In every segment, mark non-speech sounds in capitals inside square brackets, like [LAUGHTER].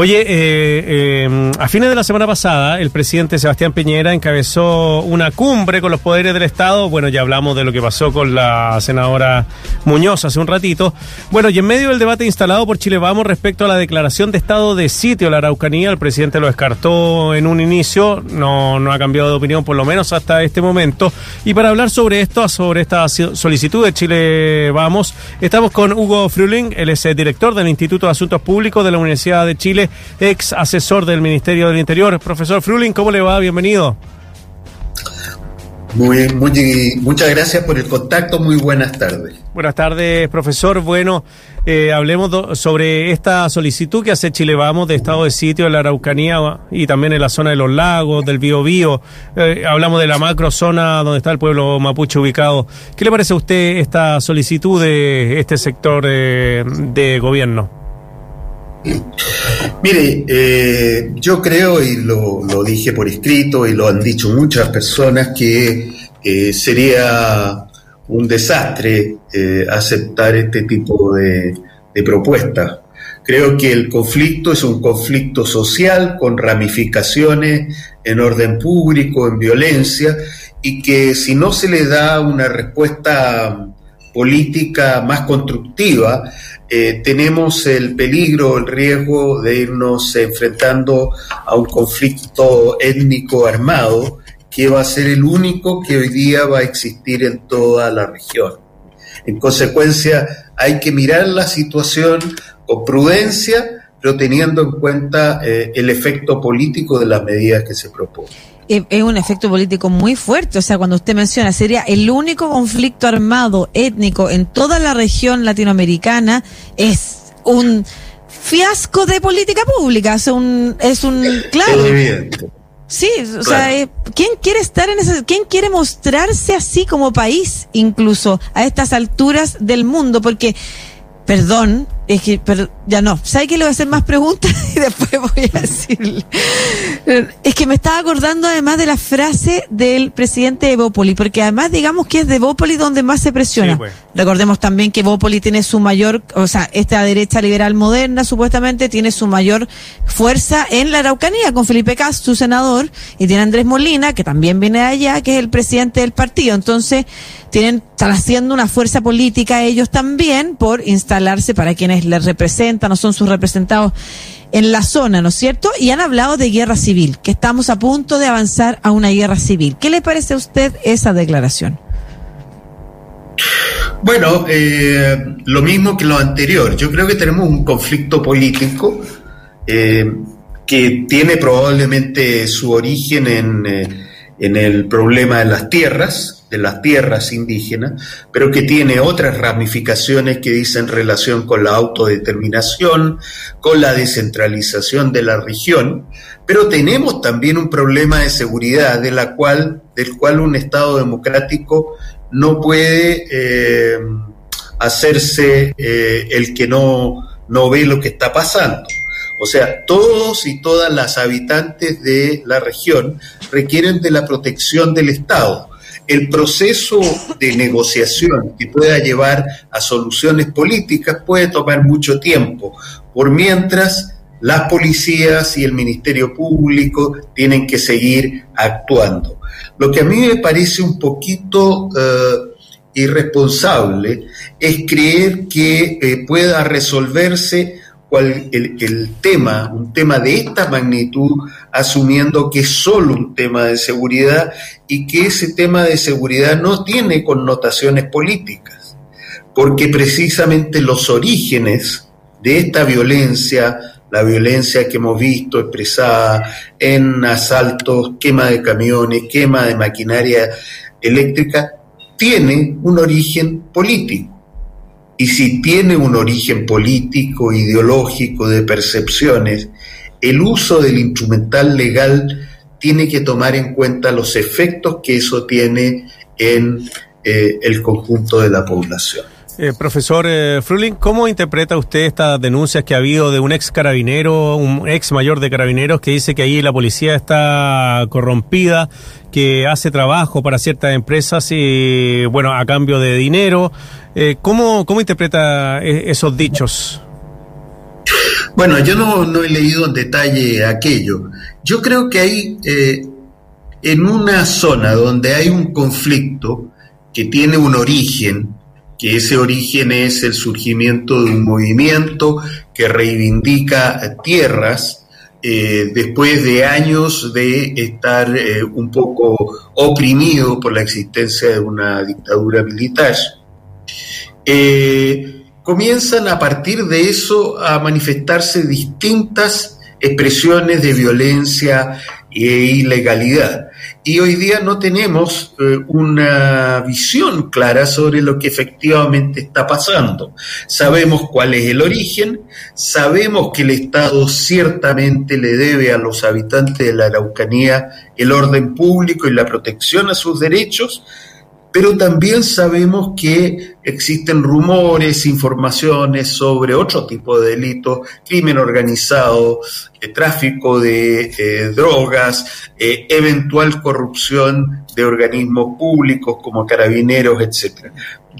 Oye, eh, eh, a fines de la semana pasada, el presidente Sebastián Piñera encabezó una cumbre con los poderes del Estado. Bueno, ya hablamos de lo que pasó con la senadora Muñoz hace un ratito. Bueno, y en medio del debate instalado por Chile Vamos respecto a la declaración de estado de sitio la Araucanía, el presidente lo descartó en un inicio, no, no ha cambiado de opinión por lo menos hasta este momento. Y para hablar sobre esto, sobre esta solicitud de Chile Vamos, estamos con Hugo Fruling, él es el director del Instituto de Asuntos Públicos de la Universidad de Chile, ex asesor del Ministerio del Interior. Profesor Fruling, ¿cómo le va? Bienvenido. Muy, muy, muchas gracias por el contacto, muy buenas tardes. Buenas tardes, profesor. Bueno, eh, hablemos sobre esta solicitud que hace Chile Vamos de estado de sitio en la Araucanía y también en la zona de los lagos, del Biobío. Eh, hablamos de la macrozona donde está el pueblo mapuche ubicado. ¿Qué le parece a usted esta solicitud de este sector eh, de gobierno? [CLEARS THROAT] Mire, eh, yo creo, y lo, dije por escrito, y lo han dicho muchas personas, que eh, sería un desastre eh, aceptar este tipo de, de propuestas. Creo que el conflicto es un conflicto social con ramificaciones en orden público, en violencia, y que si no se le da una respuesta política más constructiva, eh, tenemos el peligro, el riesgo de irnos enfrentando a un conflicto étnico armado que va a ser el único que hoy día va a existir en toda la región. En consecuencia, hay que mirar la situación con prudencia, pero teniendo en cuenta eh, el efecto político de las medidas que se proponen es un efecto político muy fuerte. O sea, cuando usted menciona, sería el único conflicto armado étnico en toda la región latinoamericana, es un fiasco de política pública. Es un, es un, claro. Sí, o sea, eh, ¿quién quiere estar en ese, quién quiere mostrarse así como país, incluso a estas alturas del mundo? Porque, perdón, es que, pero ya no. ¿Sabe que le voy a hacer más preguntas [LAUGHS] y después voy a decirle? Es que me estaba acordando además de la frase del presidente de Bópoli, porque además digamos que es de Bópoli donde más se presiona. Pues. Recordemos también que Bópoli tiene su mayor, o sea, esta derecha liberal moderna supuestamente tiene su mayor fuerza en la Araucanía con Felipe Cas, su senador, y tiene Andrés Molina, que también viene de allá, que es el presidente del partido. Entonces, tienen, están haciendo una fuerza política ellos también por instalarse para quienes les representan o son sus representados en la zona, ¿no es cierto? Y han hablado de guerra civil, que estamos a punto de avanzar a una guerra civil. ¿Qué le parece a usted esa declaración? Bueno, eh, lo mismo que lo anterior. Yo creo que tenemos un conflicto político eh, que tiene probablemente su origen en, eh, en el problema de las tierras, de las tierras indígenas, pero que tiene otras ramificaciones que dicen relación con la autodeterminación, con la descentralización de la región, pero tenemos también un problema de seguridad de la cual, del cual un Estado democrático no puede eh, hacerse eh, el que no, no ve lo que está pasando. O sea, todos y todas las habitantes de la región requieren de la protección del Estado el proceso de negociación que pueda llevar a soluciones políticas puede tomar mucho tiempo, por mientras las policías y el Ministerio Público tienen que seguir actuando. Lo que a mí me parece un poquito eh, irresponsable es creer que eh, pueda resolverse cual, el, tema, un tema de esta magnitud, asumiendo que es solo un tema de seguridad y que ese tema de seguridad no tiene connotaciones políticas, porque precisamente los orígenes de esta violencia, la violencia que hemos visto expresada en asaltos, quema de camiones, quema de maquinaria eléctrica, tiene un origen político y si tiene un origen político, ideológico, de percepciones, el uso del instrumental legal tiene que tomar en cuenta los efectos que eso tiene en eh, el conjunto de la población. Eh, profesor eh, Fruling, ¿cómo interpreta usted estas denuncias que ha habido de un ex carabinero, un ex mayor de carabineros, que dice que ahí la policía está corrompida, que hace trabajo para ciertas empresas y, bueno, a cambio de dinero? Eh, ¿cómo, ¿Cómo interpreta esos dichos? Bueno, yo no, he leído en detalle aquello. Yo creo que hay, eh, en una zona donde hay un conflicto que tiene un origen, que ese origen es el surgimiento de un movimiento que reivindica tierras, eh, después de años de estar eh, un poco oprimido por la existencia de una dictadura militar. Eh, comienzan a partir de eso a manifestarse distintas expresiones de violencia e ilegalidad y hoy día no tenemos eh, una visión clara sobre lo que efectivamente está pasando. Sabemos cuál es el origen, sabemos que el Estado ciertamente le debe a los habitantes de la Araucanía el orden público y la protección a sus derechos, pero también sabemos que existen rumores, informaciones sobre otro tipo de delitos, crimen organizado, eh, tráfico de eh, drogas, eh, eventual corrupción de organismos públicos como carabineros, etc.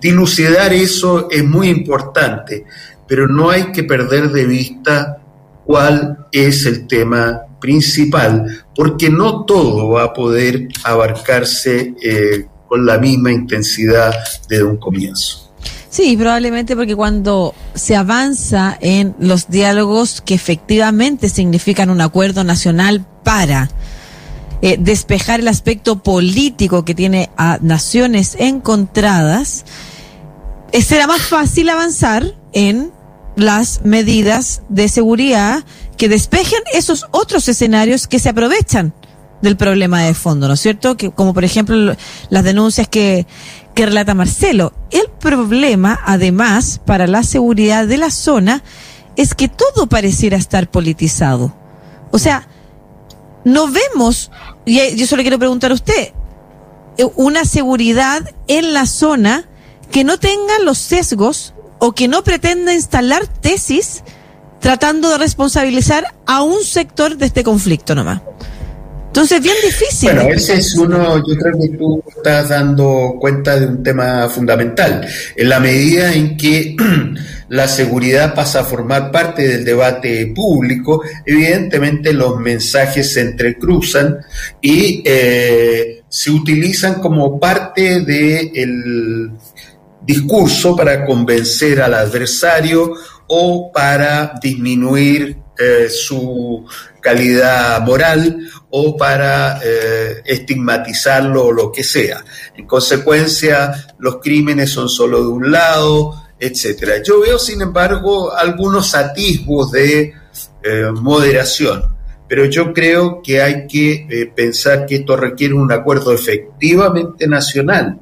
Dilucidar eso es muy importante, pero no hay que perder de vista cuál es el tema principal, porque no todo va a poder abarcarse con la misma intensidad desde un comienzo. Sí, probablemente porque cuando se avanza en los diálogos que efectivamente significan un acuerdo nacional para eh, despejar el aspecto político que tiene a naciones encontradas, eh, será más fácil avanzar en las medidas de seguridad que despejen esos otros escenarios que se aprovechan del problema de fondo, ¿no es cierto? Que, como por ejemplo las denuncias que, relata Marcelo. El problema, además, para la seguridad de la zona, es que todo pareciera estar politizado. O sea, no vemos, y yo solo quiero preguntar a usted, una seguridad en la zona que no tenga los sesgos o que no pretenda instalar tesis tratando de responsabilizar a un sector de este conflicto nomás. Entonces, bien difícil. Bueno, ese es uno, yo creo que tú estás dando cuenta de un tema fundamental. En la medida en que [CLEARS THROAT] la seguridad pasa a formar parte del debate público, evidentemente los mensajes se entrecruzan y eh, se utilizan como parte del discurso para convencer al adversario o para disminuir eh, su calidad moral o para eh, estigmatizarlo o lo que sea. En consecuencia, los crímenes son solo de un lado, etcétera. Yo veo, sin embargo, algunos atisbos de eh, moderación, pero yo creo que hay que eh, pensar que esto requiere un acuerdo efectivamente nacional.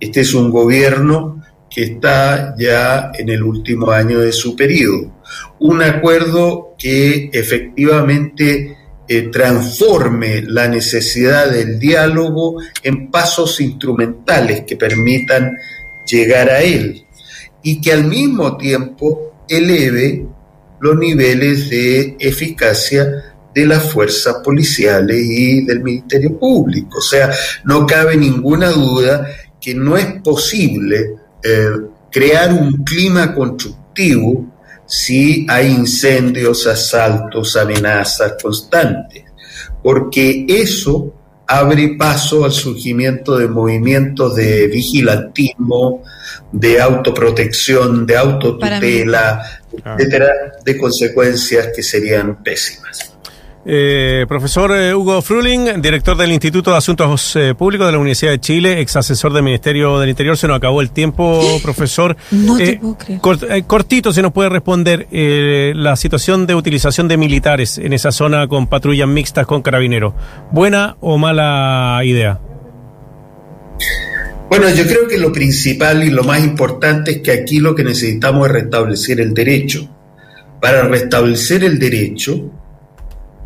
Este es un gobierno que está ya en el último año de su periodo. Un acuerdo que efectivamente eh, transforme la necesidad del diálogo en pasos instrumentales que permitan llegar a él y que al mismo tiempo eleve los niveles de eficacia de las fuerzas policiales y del Ministerio Público. O sea, no cabe ninguna duda que no es posible eh, crear un clima constructivo si hay incendios, asaltos, amenazas constantes, porque eso abre paso al surgimiento de movimientos de vigilantismo, de autoprotección, de autotutela, etcétera, de consecuencias que serían pésimas. Eh, profesor eh, Hugo Fruling, director del Instituto de Asuntos eh, Públicos de la Universidad de Chile, ex asesor del Ministerio del Interior. Se nos acabó el tiempo, [GASPS] profesor. No te puedo creer. cortito, se nos puede responder la situación de utilización de militares en esa zona con patrullas mixtas con carabineros. ¿Buena o mala idea? Bueno, yo creo que lo principal y lo más importante es que aquí lo que necesitamos es restablecer el derecho. Para restablecer el derecho,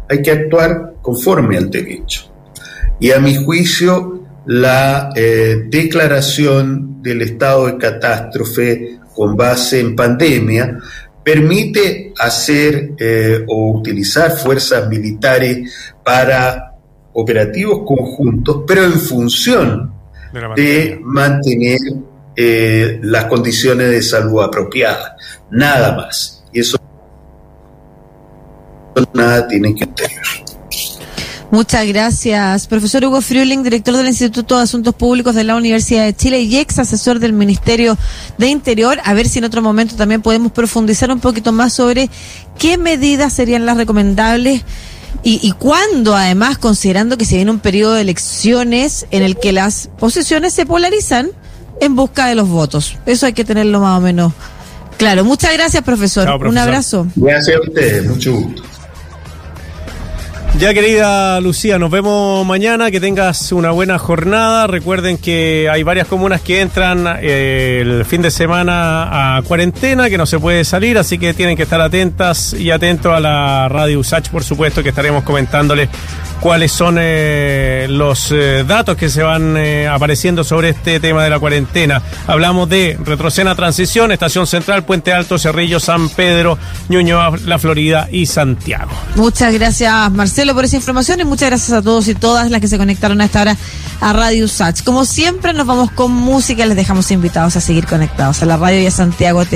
hay que actuar conforme al derecho. Y a mi juicio, la eh, declaración del estado de catástrofe con base en pandemia permite hacer eh, o utilizar fuerzas militares para operativos conjuntos, pero en función de, mantener eh, las condiciones de salud apropiadas, nada más. Y eso nada tienen que tener. Muchas gracias. Profesor Hugo Friuling, director del Instituto de Asuntos Públicos de la Universidad de Chile y ex asesor del Ministerio de Interior. A ver si en otro momento también podemos profundizar un poquito más sobre qué medidas serían las recomendables y, y cuándo, además, considerando que se viene un periodo de elecciones en el que las posiciones se polarizan en busca de los votos. Eso hay que tenerlo más o menos claro. Muchas gracias, profesor. Chao, profesor. Un abrazo. Gracias a ustedes, mucho gusto. Ya querida Lucía, nos vemos mañana, que tengas una buena jornada. Recuerden que hay varias comunas que entran eh, el fin de semana a cuarentena, que no se puede salir, así que tienen que estar atentas y atentos a la radio USACH, por supuesto, que estaremos comentándoles cuáles son eh, los eh, datos que se van eh, apareciendo sobre este tema de la cuarentena. Hablamos de Retrocena Transición, Estación Central, Puente Alto, Cerrillo, San Pedro, Ñuñoa, La Florida y Santiago. Muchas gracias, Marcelo, por esa información y muchas gracias a todos y todas las que se conectaron a esta hora a Radio Sach. Como siempre, nos vamos con música les dejamos invitados a seguir conectados a la radio y a Santiago TV.